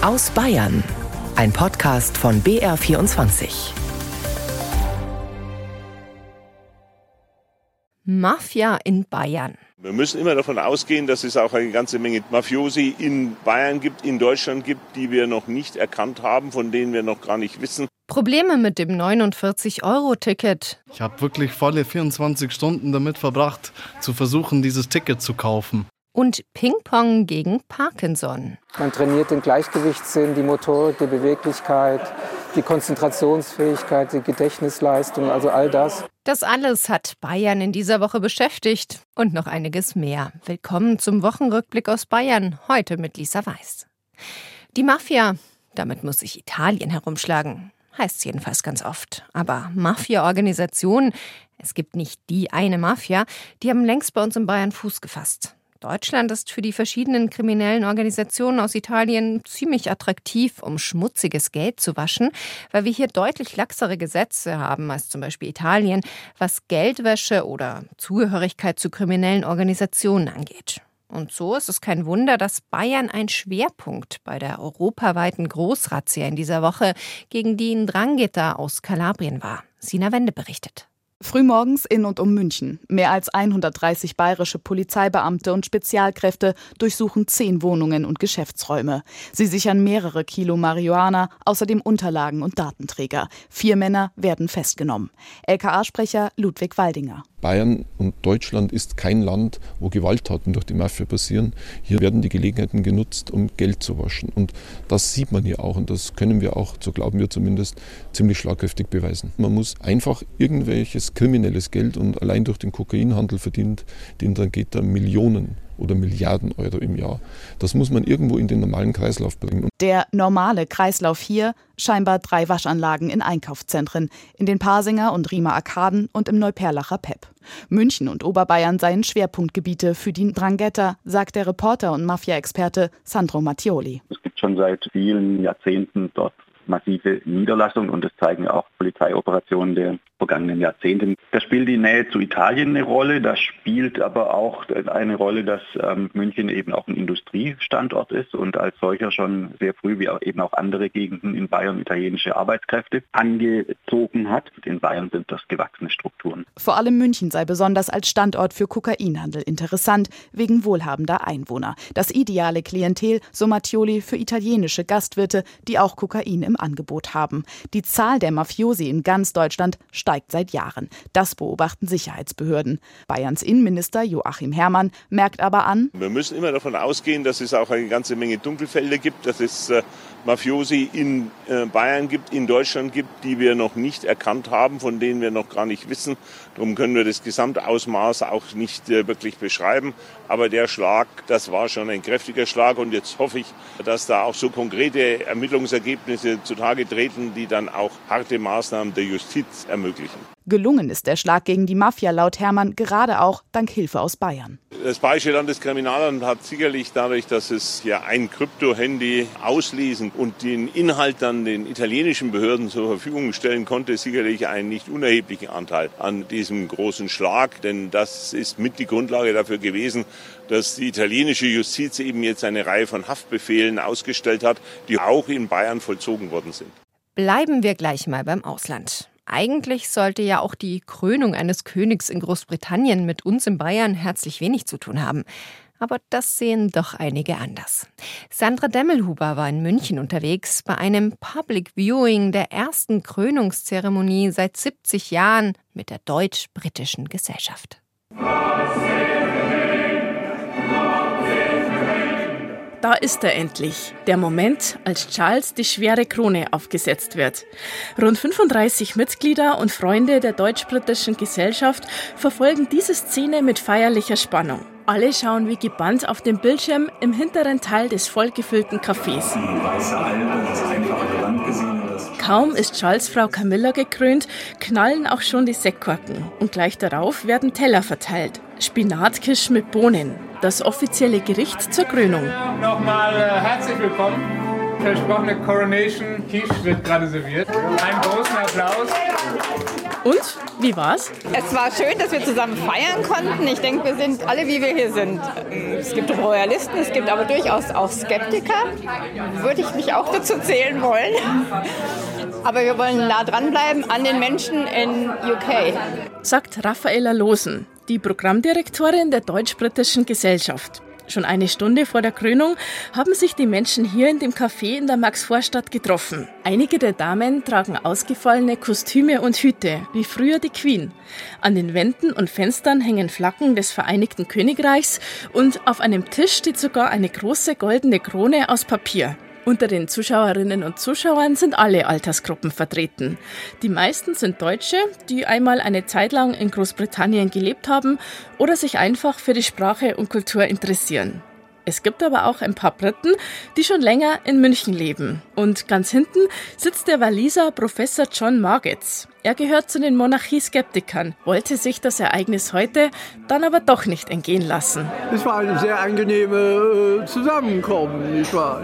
Aus Bayern. Ein Podcast von BR24. Mafia in Bayern. Wir müssen immer davon ausgehen, dass es auch eine ganze Menge Mafiosi in Bayern gibt, in Deutschland gibt, die wir noch nicht erkannt haben, von denen wir noch gar nicht wissen. Probleme mit dem 49-Euro-Ticket. Ich habe wirklich volle 24 Stunden damit verbracht, zu versuchen, dieses Ticket zu kaufen. Und Ping-Pong gegen Parkinson. Man trainiert den Gleichgewichtssinn, die Motorik, die Beweglichkeit, die Konzentrationsfähigkeit, die Gedächtnisleistung, also all das. Das alles hat Bayern in dieser Woche beschäftigt und noch einiges mehr. Willkommen zum Wochenrückblick aus Bayern, heute mit Lisa Weiß. Die Mafia, damit muss sich Italien herumschlagen heißt es jedenfalls ganz oft. Aber Mafia-Organisationen, es gibt nicht die eine Mafia, die haben längst bei uns in Bayern Fuß gefasst. Deutschland ist für die verschiedenen kriminellen Organisationen aus Italien ziemlich attraktiv, um schmutziges Geld zu waschen, weil wir hier deutlich laxere Gesetze haben als zum Beispiel Italien, was Geldwäsche oder Zugehörigkeit zu kriminellen Organisationen angeht. Und so ist es kein Wunder, dass Bayern ein Schwerpunkt bei der europaweiten Großrazzia in dieser Woche gegen die Ndrangheta aus Kalabrien war. Sina Wende berichtet. Frühmorgens in und um München. Mehr als 130 bayerische Polizeibeamte und Spezialkräfte durchsuchen zehn Wohnungen und Geschäftsräume. Sie sichern mehrere Kilo Marihuana, außerdem Unterlagen und Datenträger. Vier Männer werden festgenommen. LKA-Sprecher Ludwig Waldinger. Bayern und Deutschland ist kein Land, wo Gewalttaten durch die Mafia passieren. Hier werden die Gelegenheiten genutzt, um Geld zu waschen. Und das sieht man hier auch und das können wir auch, so glauben wir zumindest, ziemlich schlagkräftig beweisen. Man muss einfach irgendwelches kriminelles Geld und allein durch den Kokainhandel verdient den Drangheta Millionen oder Milliarden Euro im Jahr. Das muss man irgendwo in den normalen Kreislauf bringen. Der normale Kreislauf hier, scheinbar drei Waschanlagen in Einkaufszentren, in den Pasinger und Riemer Arkaden und im Neuperlacher Pep. München und Oberbayern seien Schwerpunktgebiete für die Drangheta, sagt der Reporter und Mafia-Experte Sandro Mattioli. Es gibt schon seit vielen Jahrzehnten dort massive Niederlassungen und das zeigen auch Polizeioperationen der vergangenen Jahrzehnten. Da spielt die Nähe zu Italien eine Rolle, da spielt aber auch eine Rolle, dass ähm, München eben auch ein Industriestandort ist und als solcher schon sehr früh, wie auch eben auch andere Gegenden in Bayern, italienische Arbeitskräfte angezogen hat. In Bayern sind das gewachsene Strukturen. Vor allem München sei besonders als Standort für Kokainhandel interessant, wegen wohlhabender Einwohner. Das ideale Klientel, so Mattioli, für italienische Gastwirte, die auch Kokain im Angebot haben. Die Zahl der Mafiosi in ganz Deutschland steigt seit Jahren. Das beobachten Sicherheitsbehörden. Bayerns Innenminister Joachim Herrmann merkt aber an, wir müssen immer davon ausgehen, dass es auch eine ganze Menge Dunkelfelder gibt, dass es äh, Mafiosi in äh, Bayern gibt, in Deutschland gibt, die wir noch nicht erkannt haben, von denen wir noch gar nicht wissen. Darum können wir das Gesamtausmaß auch nicht äh, wirklich beschreiben. Aber der Schlag, das war schon ein kräftiger Schlag und jetzt hoffe ich, dass da auch so konkrete Ermittlungsergebnisse zutage treten, die dann auch harte Maßnahmen der Justiz ermöglichen. Gelungen ist der Schlag gegen die Mafia laut Hermann gerade auch dank Hilfe aus Bayern. Das Bayerische Landeskriminalamt hat sicherlich dadurch, dass es ja ein Krypto-Handy auslesen und den Inhalt dann den italienischen Behörden zur Verfügung stellen konnte, sicherlich einen nicht unerheblichen Anteil an diesem großen Schlag. Denn das ist mit die Grundlage dafür gewesen, dass die italienische Justiz eben jetzt eine Reihe von Haftbefehlen ausgestellt hat, die auch in Bayern vollzogen worden sind. Bleiben wir gleich mal beim Ausland. Eigentlich sollte ja auch die Krönung eines Königs in Großbritannien mit uns in Bayern herzlich wenig zu tun haben. Aber das sehen doch einige anders. Sandra Demmelhuber war in München unterwegs bei einem Public Viewing der ersten Krönungszeremonie seit 70 Jahren mit der deutsch-britischen Gesellschaft. Da ist er endlich, der Moment, als Charles die schwere Krone aufgesetzt wird. Rund 35 Mitglieder und Freunde der deutsch-britischen Gesellschaft verfolgen diese Szene mit feierlicher Spannung. Alle schauen wie gebannt auf den Bildschirm im hinteren Teil des vollgefüllten Cafés. Kaum ist Charles Frau Camilla gekrönt, knallen auch schon die Sektkorken und gleich darauf werden Teller verteilt. Spinatkisch mit Bohnen, das offizielle Gericht zur Krönung. Nochmal äh, herzlich willkommen. Versprochene Coronation Quiche wird gerade serviert. Einen großen Applaus. Und wie war's? Es war schön, dass wir zusammen feiern konnten. Ich denke, wir sind alle, wie wir hier sind. Es gibt Royalisten, es gibt aber durchaus auch Skeptiker. Würde ich mich auch dazu zählen wollen. Aber wir wollen nah dranbleiben an den Menschen in UK. Sagt Raffaella Losen, die Programmdirektorin der Deutsch-Britischen Gesellschaft. Schon eine Stunde vor der Krönung haben sich die Menschen hier in dem Café in der Maxvorstadt getroffen. Einige der Damen tragen ausgefallene Kostüme und Hüte, wie früher die Queen. An den Wänden und Fenstern hängen Flaggen des Vereinigten Königreichs und auf einem Tisch steht sogar eine große goldene Krone aus Papier. Unter den Zuschauerinnen und Zuschauern sind alle Altersgruppen vertreten. Die meisten sind Deutsche, die einmal eine Zeit lang in Großbritannien gelebt haben oder sich einfach für die Sprache und Kultur interessieren. Es gibt aber auch ein paar Briten, die schon länger in München leben. Und ganz hinten sitzt der Waliser Professor John Margetts. Er gehört zu den Monarchieskeptikern, wollte sich das Ereignis heute dann aber doch nicht entgehen lassen. Es war eine sehr angenehme äh, Zusammenkommen, nicht wahr?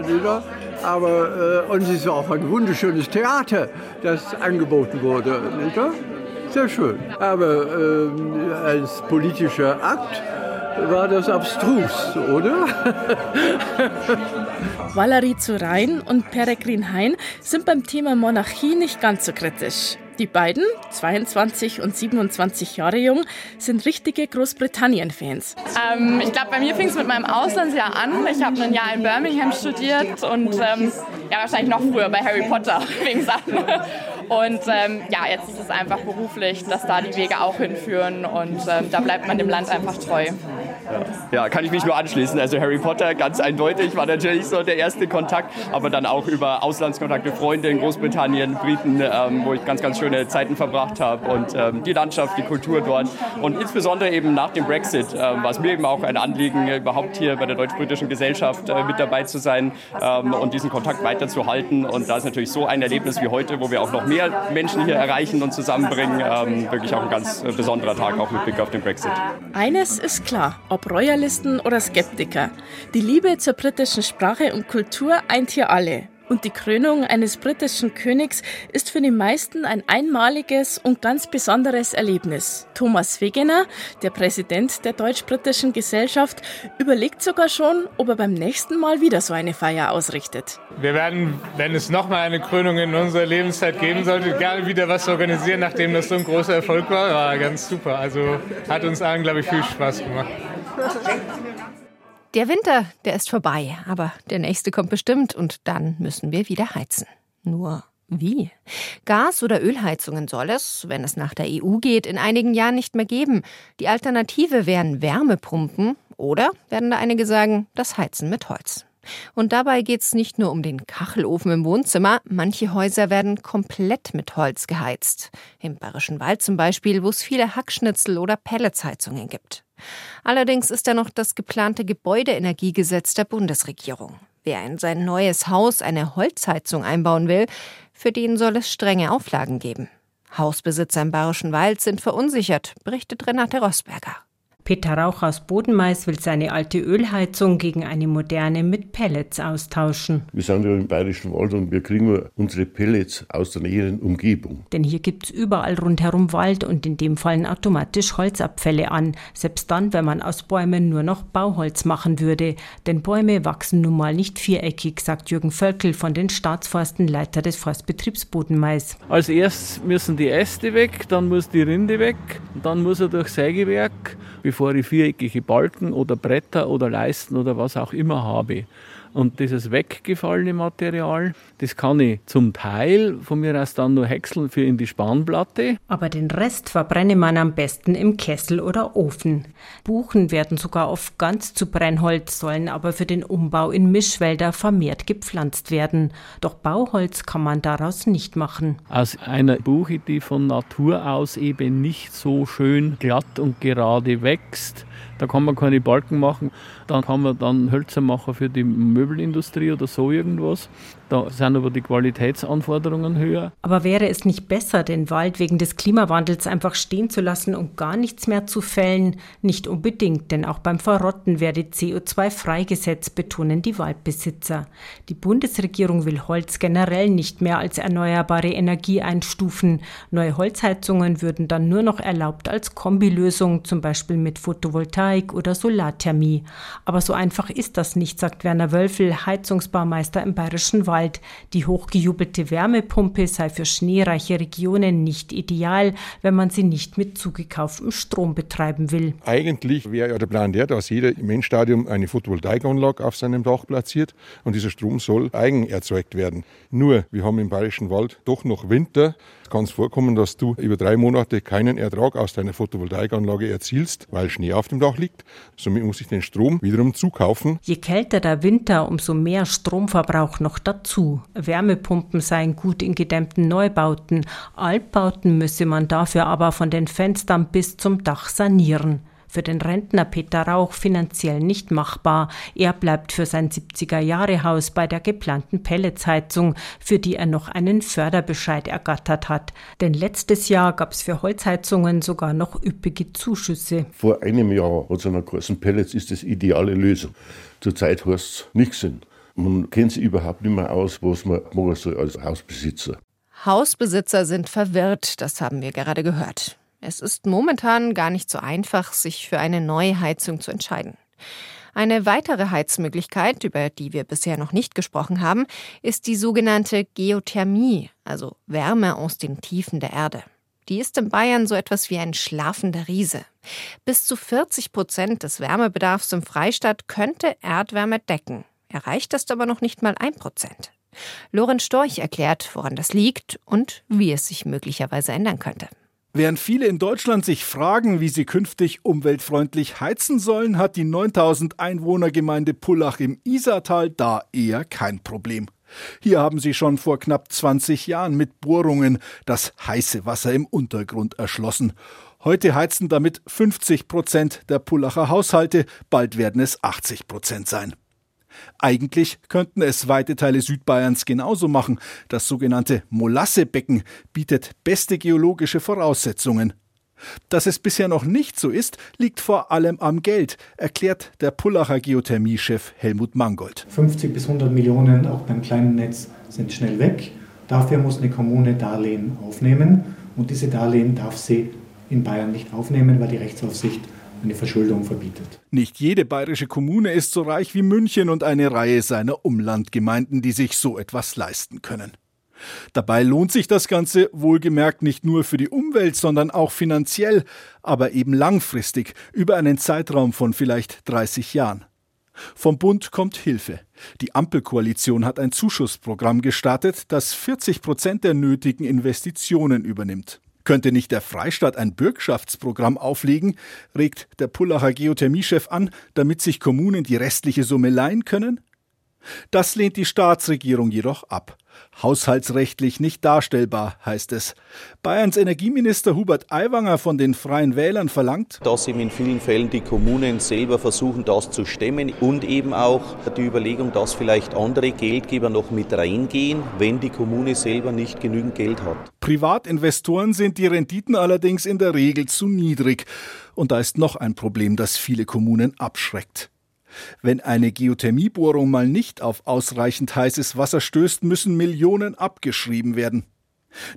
Aber, äh, und es war auch ein wunderschönes Theater, das angeboten wurde. Nicht wahr? Sehr schön. Aber äh, als politischer Akt war das abstrus, oder? Valerie zu Rhein und Peregrin Hein sind beim Thema Monarchie nicht ganz so kritisch. Die beiden, 22 und 27 Jahre jung, sind richtige Großbritannien-Fans. Ähm, ich glaube, bei mir fing es mit meinem Auslandsjahr an. Ich habe ein Jahr in Birmingham studiert und ähm, ja, wahrscheinlich noch früher bei Harry Potter fing es an. Und ähm, ja, jetzt ist es einfach beruflich, dass da die Wege auch hinführen und ähm, da bleibt man dem Land einfach treu. Ja, kann ich mich nur anschließen. Also Harry Potter, ganz eindeutig, war natürlich so der erste Kontakt, aber dann auch über Auslandskontakte, Freunde in Großbritannien, Briten, ähm, wo ich ganz, ganz schöne Zeiten verbracht habe und ähm, die Landschaft, die Kultur dort und insbesondere eben nach dem Brexit ähm, war es mir eben auch ein Anliegen, überhaupt hier bei der deutsch-britischen Gesellschaft äh, mit dabei zu sein ähm, und diesen Kontakt weiterzuhalten und da ist natürlich so ein Erlebnis wie heute, wo wir auch noch mehr Menschen hier erreichen und zusammenbringen, ähm, wirklich auch ein ganz äh, besonderer Tag, auch mit Blick auf den Brexit. Eines ist klar, ob Royalisten oder Skeptiker. Die Liebe zur britischen Sprache und Kultur eint hier alle. Und die Krönung eines britischen Königs ist für die meisten ein einmaliges und ganz besonderes Erlebnis. Thomas Wegener, der Präsident der Deutsch-Britischen Gesellschaft, überlegt sogar schon, ob er beim nächsten Mal wieder so eine Feier ausrichtet. Wir werden, wenn es nochmal eine Krönung in unserer Lebenszeit geben sollte, gerne wieder was organisieren, nachdem das so ein großer Erfolg war. War ganz super. Also hat uns allen, glaube ich, viel Spaß gemacht. Der Winter, der ist vorbei, aber der nächste kommt bestimmt und dann müssen wir wieder heizen. Nur wie? Gas- oder Ölheizungen soll es, wenn es nach der EU geht, in einigen Jahren nicht mehr geben. Die Alternative wären Wärmepumpen oder, werden da einige sagen, das Heizen mit Holz. Und dabei geht es nicht nur um den Kachelofen im Wohnzimmer, manche Häuser werden komplett mit Holz geheizt. Im Bayerischen Wald zum Beispiel, wo es viele Hackschnitzel- oder Pelletsheizungen gibt. Allerdings ist da noch das geplante Gebäudeenergiegesetz der Bundesregierung. Wer in sein neues Haus eine Holzheizung einbauen will, für den soll es strenge Auflagen geben. Hausbesitzer im Bayerischen Wald sind verunsichert, berichtet Renate Rosberger. Peter Rauch aus Bodenmais will seine alte Ölheizung gegen eine moderne mit Pellets austauschen. Wir sind ja im Bayerischen Wald und wir kriegen unsere Pellets aus der näheren Umgebung. Denn hier gibt es überall rundherum Wald und in dem fallen automatisch Holzabfälle an, selbst dann, wenn man aus Bäumen nur noch Bauholz machen würde. Denn Bäume wachsen nun mal nicht viereckig, sagt Jürgen Völkel von den Staatsforsten, Leiter des Forstbetriebs Bodenmais. Als erstes müssen die Äste weg, dann muss die Rinde weg, dann muss er durch Sägewerk, bevor ich viereckige Balken oder Bretter oder Leisten oder was auch immer habe. Und dieses weggefallene Material, das kann ich zum Teil von mir aus dann nur häckseln für in die Spanplatte. Aber den Rest verbrenne man am besten im Kessel oder Ofen. Buchen werden sogar oft ganz zu Brennholz, sollen aber für den Umbau in Mischwälder vermehrt gepflanzt werden. Doch Bauholz kann man daraus nicht machen. Aus einer Buche, die von Natur aus eben nicht so schön glatt und gerade wächst, Da kann man keine Balken machen. Dann kann man dann Hölzer machen für die Möbelindustrie oder so irgendwas. Da sind aber die Qualitätsanforderungen höher. Aber wäre es nicht besser, den Wald wegen des Klimawandels einfach stehen zu lassen und gar nichts mehr zu fällen? Nicht unbedingt, denn auch beim Verrotten werde CO2 freigesetzt, betonen die Waldbesitzer. Die Bundesregierung will Holz generell nicht mehr als erneuerbare Energie einstufen. Neue Holzheizungen würden dann nur noch erlaubt als Kombilösung, zum Beispiel mit Photovoltaik oder Solarthermie. Aber so einfach ist das nicht, sagt Werner Wölfel, Heizungsbaumeister im Bayerischen Wald. Wald. Die hochgejubelte Wärmepumpe sei für schneereiche Regionen nicht ideal, wenn man sie nicht mit zugekauftem Strom betreiben will. Eigentlich wäre ja der Plan der, dass jeder im Endstadium eine Photovoltaikanlage auf seinem Dach platziert und dieser Strom soll eigen erzeugt werden. Nur, wir haben im Bayerischen Wald doch noch Winter. Es kann vorkommen, dass du über drei Monate keinen Ertrag aus deiner Photovoltaikanlage erzielst, weil Schnee auf dem Dach liegt. Somit muss ich den Strom wiederum zukaufen. Je kälter der Winter, umso mehr Stromverbrauch noch dazu. Wärmepumpen seien gut in gedämmten Neubauten. Altbauten müsse man dafür aber von den Fenstern bis zum Dach sanieren für den Rentner Peter Rauch finanziell nicht machbar. Er bleibt für sein 70er-Jahre-Haus bei der geplanten Pelletsheizung, für die er noch einen Förderbescheid ergattert hat. Denn letztes Jahr gab es für Holzheizungen sogar noch üppige Zuschüsse. Vor einem Jahr hat es einer großen Pellets ist das ideale Lösung. Zurzeit heißt es nichts. Man kennt sich überhaupt nicht mehr aus, was man machen soll als Hausbesitzer. Hausbesitzer sind verwirrt, das haben wir gerade gehört. Es ist momentan gar nicht so einfach, sich für eine neue Heizung zu entscheiden. Eine weitere Heizmöglichkeit, über die wir bisher noch nicht gesprochen haben, ist die sogenannte Geothermie, also Wärme aus den Tiefen der Erde. Die ist in Bayern so etwas wie ein schlafender Riese. Bis zu 40 Prozent des Wärmebedarfs im Freistaat könnte Erdwärme decken. Erreicht ist aber noch nicht mal ein Prozent. Lorenz Storch erklärt, woran das liegt und wie es sich möglicherweise ändern könnte. Während viele in Deutschland sich fragen, wie sie künftig umweltfreundlich heizen sollen, hat die 9000 Einwohnergemeinde Pullach im Isartal da eher kein Problem. Hier haben sie schon vor knapp 20 Jahren mit Bohrungen das heiße Wasser im Untergrund erschlossen. Heute heizen damit 50 Prozent der Pullacher Haushalte, bald werden es 80 Prozent sein. Eigentlich könnten es weite Teile Südbayerns genauso machen. Das sogenannte Molassebecken bietet beste geologische Voraussetzungen. Dass es bisher noch nicht so ist, liegt vor allem am Geld, erklärt der Pullacher Geothermiechef Helmut Mangold. 50 bis 100 Millionen auch beim kleinen Netz sind schnell weg. Dafür muss eine Kommune Darlehen aufnehmen und diese Darlehen darf sie in Bayern nicht aufnehmen, weil die Rechtsaufsicht eine Verschuldung verbietet. Nicht jede bayerische Kommune ist so reich wie München und eine Reihe seiner Umlandgemeinden, die sich so etwas leisten können. Dabei lohnt sich das Ganze wohlgemerkt nicht nur für die Umwelt, sondern auch finanziell, aber eben langfristig, über einen Zeitraum von vielleicht 30 Jahren. Vom Bund kommt Hilfe. Die Ampelkoalition hat ein Zuschussprogramm gestartet, das 40 Prozent der nötigen Investitionen übernimmt. Könnte nicht der Freistaat ein Bürgschaftsprogramm auflegen, regt der Pullacher Geothermiechef an, damit sich Kommunen die restliche Summe leihen können? Das lehnt die Staatsregierung jedoch ab. Haushaltsrechtlich nicht darstellbar, heißt es. Bayerns Energieminister Hubert Aiwanger von den Freien Wählern verlangt, dass eben in vielen Fällen die Kommunen selber versuchen, das zu stemmen und eben auch die Überlegung, dass vielleicht andere Geldgeber noch mit reingehen, wenn die Kommune selber nicht genügend Geld hat. Privatinvestoren sind die Renditen allerdings in der Regel zu niedrig. Und da ist noch ein Problem, das viele Kommunen abschreckt. Wenn eine Geothermiebohrung mal nicht auf ausreichend heißes Wasser stößt, müssen Millionen abgeschrieben werden.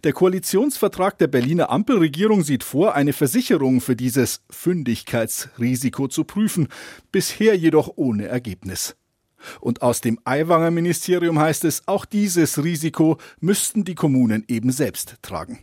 Der Koalitionsvertrag der Berliner Ampelregierung sieht vor, eine Versicherung für dieses Fündigkeitsrisiko zu prüfen, bisher jedoch ohne Ergebnis. Und aus dem Aiwanger Ministerium heißt es, auch dieses Risiko müssten die Kommunen eben selbst tragen.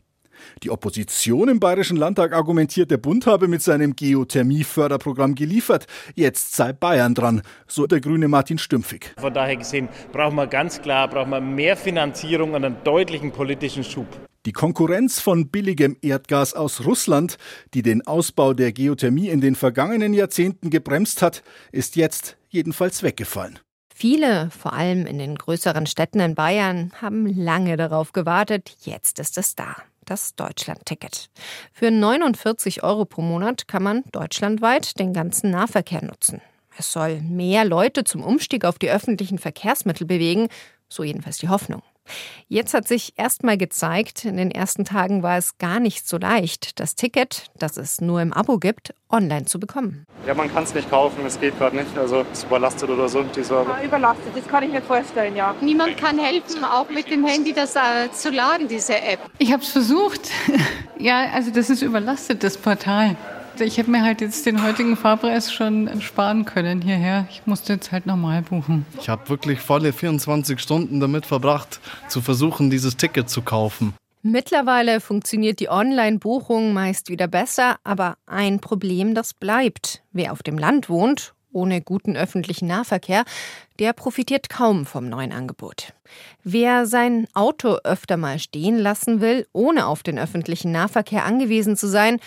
Die Opposition im Bayerischen Landtag argumentiert, der Bund habe mit seinem Geothermie-Förderprogramm geliefert. Jetzt sei Bayern dran, so der grüne Martin Stümpfig. Von daher gesehen brauchen wir ganz klar brauchen wir mehr Finanzierung und einen deutlichen politischen Schub. Die Konkurrenz von billigem Erdgas aus Russland, die den Ausbau der Geothermie in den vergangenen Jahrzehnten gebremst hat, ist jetzt jedenfalls weggefallen. Viele, vor allem in den größeren Städten in Bayern, haben lange darauf gewartet. Jetzt ist es da. Das Deutschland-Ticket. Für 49 Euro pro Monat kann man deutschlandweit den ganzen Nahverkehr nutzen. Es soll mehr Leute zum Umstieg auf die öffentlichen Verkehrsmittel bewegen, so jedenfalls die Hoffnung. Jetzt hat sich erst mal gezeigt, in den ersten Tagen war es gar nicht so leicht, das Ticket, das es nur im Abo gibt, online zu bekommen. Ja, man kann es nicht kaufen, es geht gerade nicht. Also es ist überlastet oder so, die Server. Ja, überlastet, das kann ich mir vorstellen, ja. Niemand kann helfen, auch mit dem Handy das äh, zu laden, diese App. Ich habe es versucht. ja, also das ist überlastet, das Portal. Ich hätte mir halt jetzt den heutigen Fahrpreis schon sparen können hierher. Ich musste jetzt halt normal buchen. Ich habe wirklich volle 24 Stunden damit verbracht, zu versuchen, dieses Ticket zu kaufen. Mittlerweile funktioniert die Online-Buchung meist wieder besser, aber ein Problem, das bleibt. Wer auf dem Land wohnt, ohne guten öffentlichen Nahverkehr, der profitiert kaum vom neuen Angebot. Wer sein Auto öfter mal stehen lassen will, ohne auf den öffentlichen Nahverkehr angewiesen zu sein,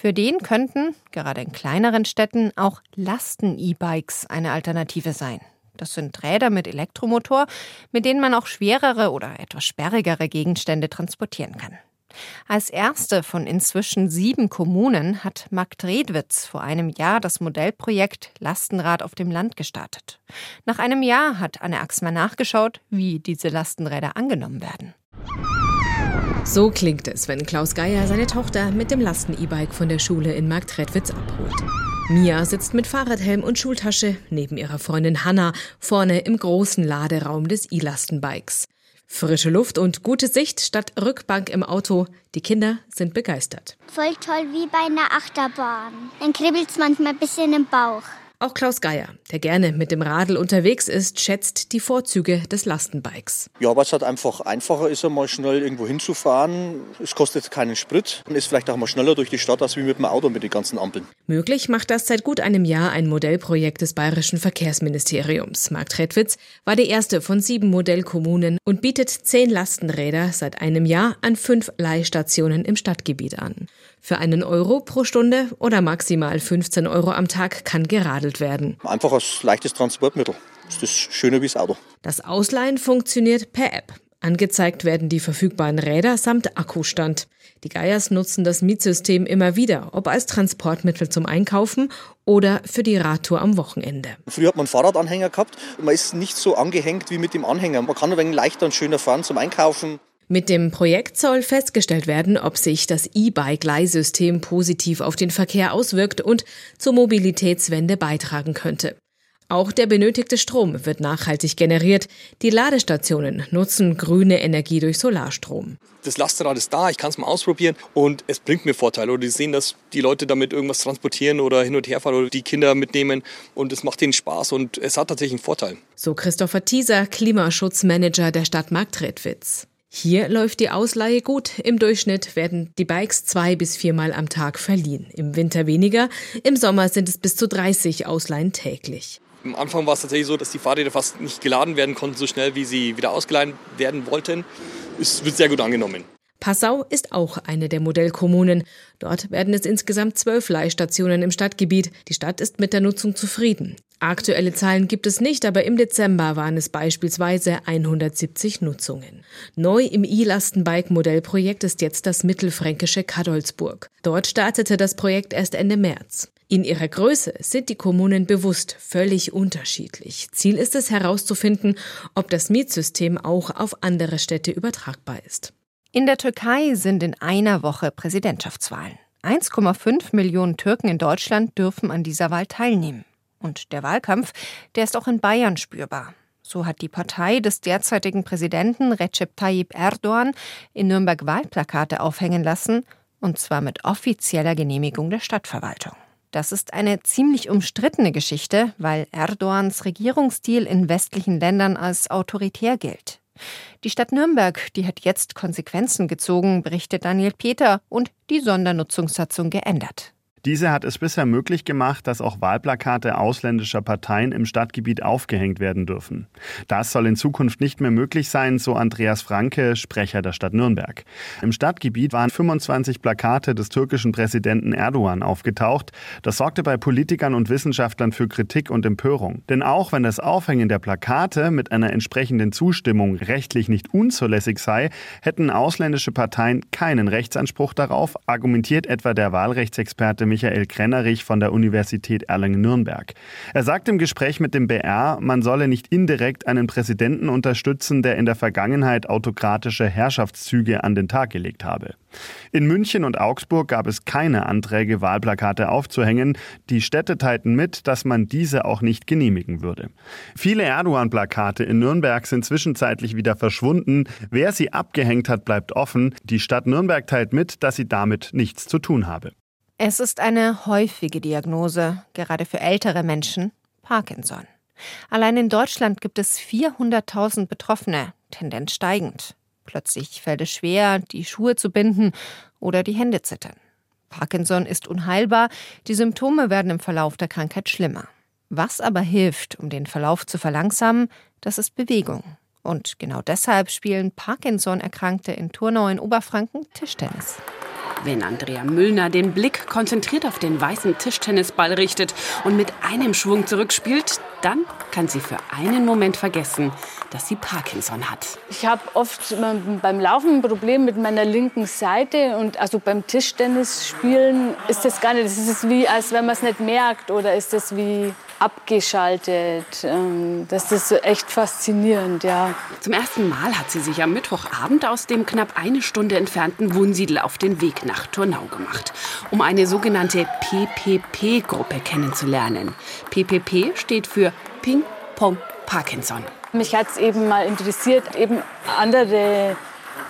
für den könnten, gerade in kleineren Städten, auch Lasten-E-Bikes eine Alternative sein. Das sind Räder mit Elektromotor, mit denen man auch schwerere oder etwas sperrigere Gegenstände transportieren kann. Als erste von inzwischen sieben Kommunen hat Markt Redwitz vor einem Jahr das Modellprojekt Lastenrad auf dem Land gestartet. Nach einem Jahr hat Anne Axmer nachgeschaut, wie diese Lastenräder angenommen werden. So klingt es, wenn Klaus Geier seine Tochter mit dem Lasten-E-Bike von der Schule in Marktredwitz abholt. Mia sitzt mit Fahrradhelm und Schultasche neben ihrer Freundin Hanna vorne im großen Laderaum des E-Lastenbikes. Frische Luft und gute Sicht statt Rückbank im Auto. Die Kinder sind begeistert. Voll toll wie bei einer Achterbahn. Dann kribbelt es manchmal ein bisschen im Bauch. Auch Klaus Geier, der gerne mit dem Radl unterwegs ist, schätzt die Vorzüge des Lastenbikes. Ja, weil es halt einfach einfacher ist, einmal schnell irgendwo hinzufahren. Es kostet keinen Sprit und ist vielleicht auch mal schneller durch die Stadt als wie mit dem Auto mit den ganzen Ampeln. Möglich macht das seit gut einem Jahr ein Modellprojekt des Bayerischen Verkehrsministeriums. Markt Redwitz war die erste von sieben Modellkommunen und bietet zehn Lastenräder seit einem Jahr an fünf Leihstationen im Stadtgebiet an. Für einen Euro pro Stunde oder maximal 15 Euro am Tag kann geradelt werden. Einfach als leichtes Transportmittel. Das ist das schöner wie das Auto. Das Ausleihen funktioniert per App. Angezeigt werden die verfügbaren Räder samt Akkustand. Die Geiers nutzen das Mietsystem immer wieder, ob als Transportmittel zum Einkaufen oder für die Radtour am Wochenende. Früher hat man einen Fahrradanhänger gehabt. Man ist nicht so angehängt wie mit dem Anhänger. Man kann ein wenig leichter und schöner fahren zum Einkaufen. Mit dem Projekt soll festgestellt werden, ob sich das E-Bike-Leihsystem positiv auf den Verkehr auswirkt und zur Mobilitätswende beitragen könnte. Auch der benötigte Strom wird nachhaltig generiert. Die Ladestationen nutzen grüne Energie durch Solarstrom. Das Lastenrad ist da, ich kann es mal ausprobieren und es bringt mir Vorteile. Oder die sehen, dass die Leute damit irgendwas transportieren oder hin und her fahren oder die Kinder mitnehmen und es macht ihnen Spaß und es hat tatsächlich einen Vorteil. So Christopher Thieser, Klimaschutzmanager der Stadt Marktredwitz. Hier läuft die Ausleihe gut. Im Durchschnitt werden die Bikes zwei bis viermal am Tag verliehen. Im Winter weniger. Im Sommer sind es bis zu 30 Ausleihen täglich. Am Anfang war es tatsächlich so, dass die Fahrräder fast nicht geladen werden konnten, so schnell wie sie wieder ausgeleihen werden wollten. Es wird sehr gut angenommen. Passau ist auch eine der Modellkommunen. Dort werden es insgesamt zwölf Leihstationen im Stadtgebiet. Die Stadt ist mit der Nutzung zufrieden. Aktuelle Zahlen gibt es nicht, aber im Dezember waren es beispielsweise 170 Nutzungen. Neu im E-Lastenbike-Modellprojekt ist jetzt das mittelfränkische Kadolsburg. Dort startete das Projekt erst Ende März. In ihrer Größe sind die Kommunen bewusst völlig unterschiedlich. Ziel ist es herauszufinden, ob das Mietsystem auch auf andere Städte übertragbar ist. In der Türkei sind in einer Woche Präsidentschaftswahlen. 1,5 Millionen Türken in Deutschland dürfen an dieser Wahl teilnehmen. Und der Wahlkampf, der ist auch in Bayern spürbar. So hat die Partei des derzeitigen Präsidenten Recep Tayyip Erdogan in Nürnberg Wahlplakate aufhängen lassen, und zwar mit offizieller Genehmigung der Stadtverwaltung. Das ist eine ziemlich umstrittene Geschichte, weil Erdogans Regierungsstil in westlichen Ländern als autoritär gilt. Die Stadt Nürnberg, die hat jetzt Konsequenzen gezogen, berichtet Daniel Peter, und die Sondernutzungssatzung geändert. Diese hat es bisher möglich gemacht, dass auch Wahlplakate ausländischer Parteien im Stadtgebiet aufgehängt werden dürfen. Das soll in Zukunft nicht mehr möglich sein, so Andreas Franke, Sprecher der Stadt Nürnberg. Im Stadtgebiet waren 25 Plakate des türkischen Präsidenten Erdogan aufgetaucht. Das sorgte bei Politikern und Wissenschaftlern für Kritik und Empörung. Denn auch wenn das Aufhängen der Plakate mit einer entsprechenden Zustimmung rechtlich nicht unzulässig sei, hätten ausländische Parteien keinen Rechtsanspruch darauf, argumentiert etwa der Wahlrechtsexperte Michael Krennerich von der Universität Erlangen-Nürnberg. Er sagt im Gespräch mit dem BR, man solle nicht indirekt einen Präsidenten unterstützen, der in der Vergangenheit autokratische Herrschaftszüge an den Tag gelegt habe. In München und Augsburg gab es keine Anträge, Wahlplakate aufzuhängen. Die Städte teilten mit, dass man diese auch nicht genehmigen würde. Viele Erdogan-Plakate in Nürnberg sind zwischenzeitlich wieder verschwunden. Wer sie abgehängt hat, bleibt offen. Die Stadt Nürnberg teilt mit, dass sie damit nichts zu tun habe. Es ist eine häufige Diagnose, gerade für ältere Menschen, Parkinson. Allein in Deutschland gibt es 400.000 Betroffene, Tendenz steigend. Plötzlich fällt es schwer, die Schuhe zu binden oder die Hände zittern. Parkinson ist unheilbar, die Symptome werden im Verlauf der Krankheit schlimmer. Was aber hilft, um den Verlauf zu verlangsamen, das ist Bewegung. Und genau deshalb spielen Parkinson-Erkrankte in Turnau in Oberfranken Tischtennis. Wenn Andrea Müllner den Blick konzentriert auf den weißen Tischtennisball richtet und mit einem Schwung zurückspielt, dann kann sie für einen Moment vergessen, dass sie Parkinson hat. Ich habe oft beim Laufen ein Problem mit meiner linken Seite und also beim Tischtennis spielen ist das gar nicht. Das ist wie, als wenn man es nicht merkt oder ist das wie abgeschaltet. Ähm, das ist echt faszinierend, ja. Zum ersten Mal hat sie sich am Mittwochabend aus dem knapp eine Stunde entfernten Wunsiedel auf den Weg nach Turnau gemacht, um eine sogenannte PPP-Gruppe kennenzulernen. PPP steht für Ping Pong Parkinson. Mich hat es eben mal interessiert, eben andere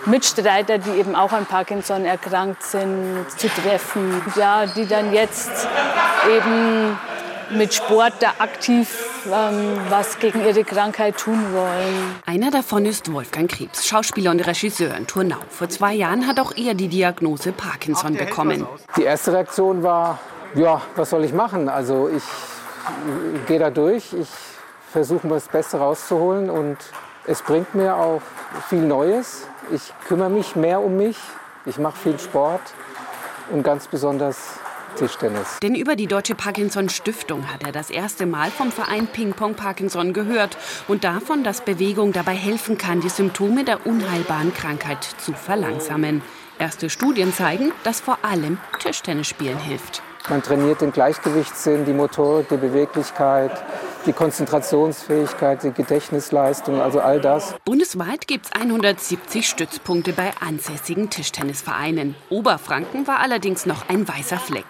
Mitstreiter, die eben auch an Parkinson erkrankt sind, zu treffen. Ja, die dann jetzt eben mit Sport da aktiv ähm, was gegen ihre Krankheit tun wollen. Einer davon ist Wolfgang Krebs, Schauspieler und Regisseur in Turnau. Vor zwei Jahren hat auch er die Diagnose Parkinson bekommen. Die erste Reaktion war, ja, was soll ich machen? Also ich gehe da durch, ich versuche das Beste rauszuholen und es bringt mir auch viel Neues. Ich kümmere mich mehr um mich, ich mache viel Sport und ganz besonders Tischtennis. Denn über die Deutsche Parkinson Stiftung hat er das erste Mal vom Verein Ping Pong Parkinson gehört und davon, dass Bewegung dabei helfen kann, die Symptome der unheilbaren Krankheit zu verlangsamen. Erste Studien zeigen, dass vor allem Tischtennisspielen hilft. Man trainiert den Gleichgewichtssinn, die Motorik, die Beweglichkeit, die Konzentrationsfähigkeit, die Gedächtnisleistung, also all das. Bundesweit gibt es 170 Stützpunkte bei ansässigen Tischtennisvereinen. Oberfranken war allerdings noch ein weißer Fleck.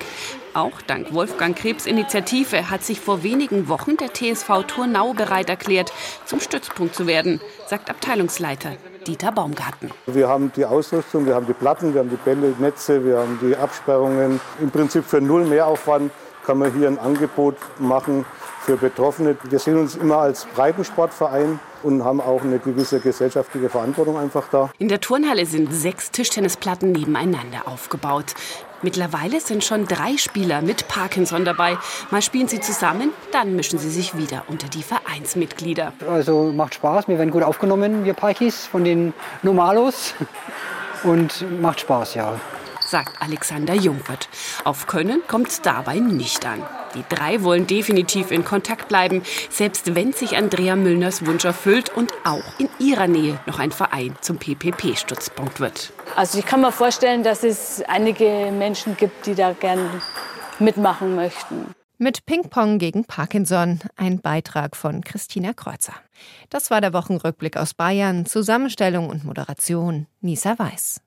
Auch dank Wolfgang Krebs Initiative hat sich vor wenigen Wochen der TSV Turnau bereit erklärt, zum Stützpunkt zu werden, sagt Abteilungsleiter Dieter Baumgarten. Wir haben die Ausrüstung, wir haben die Platten, wir haben die Bälle, Netze, wir haben die Absperrungen. Im Prinzip für null Mehraufwand kann man hier ein Angebot machen für Betroffene. Wir sehen uns immer als Breitensportverein und haben auch eine gewisse gesellschaftliche Verantwortung einfach da. In der Turnhalle sind sechs Tischtennisplatten nebeneinander aufgebaut. Mittlerweile sind schon drei Spieler mit Parkinson dabei. Mal spielen sie zusammen, dann mischen sie sich wieder unter die Vereinsmitglieder. Also macht Spaß, wir werden gut aufgenommen, wir Parkis von den Normalos. Und macht Spaß, ja sagt Alexander Jungwirth. Auf Können kommt es dabei nicht an. Die drei wollen definitiv in Kontakt bleiben, selbst wenn sich Andrea Müllners Wunsch erfüllt und auch in ihrer Nähe noch ein Verein zum PPP-Stützpunkt wird. Also ich kann mir vorstellen, dass es einige Menschen gibt, die da gern mitmachen möchten. Mit Ping-Pong gegen Parkinson, ein Beitrag von Christina Kreuzer. Das war der Wochenrückblick aus Bayern, Zusammenstellung und Moderation Nisa Weiß.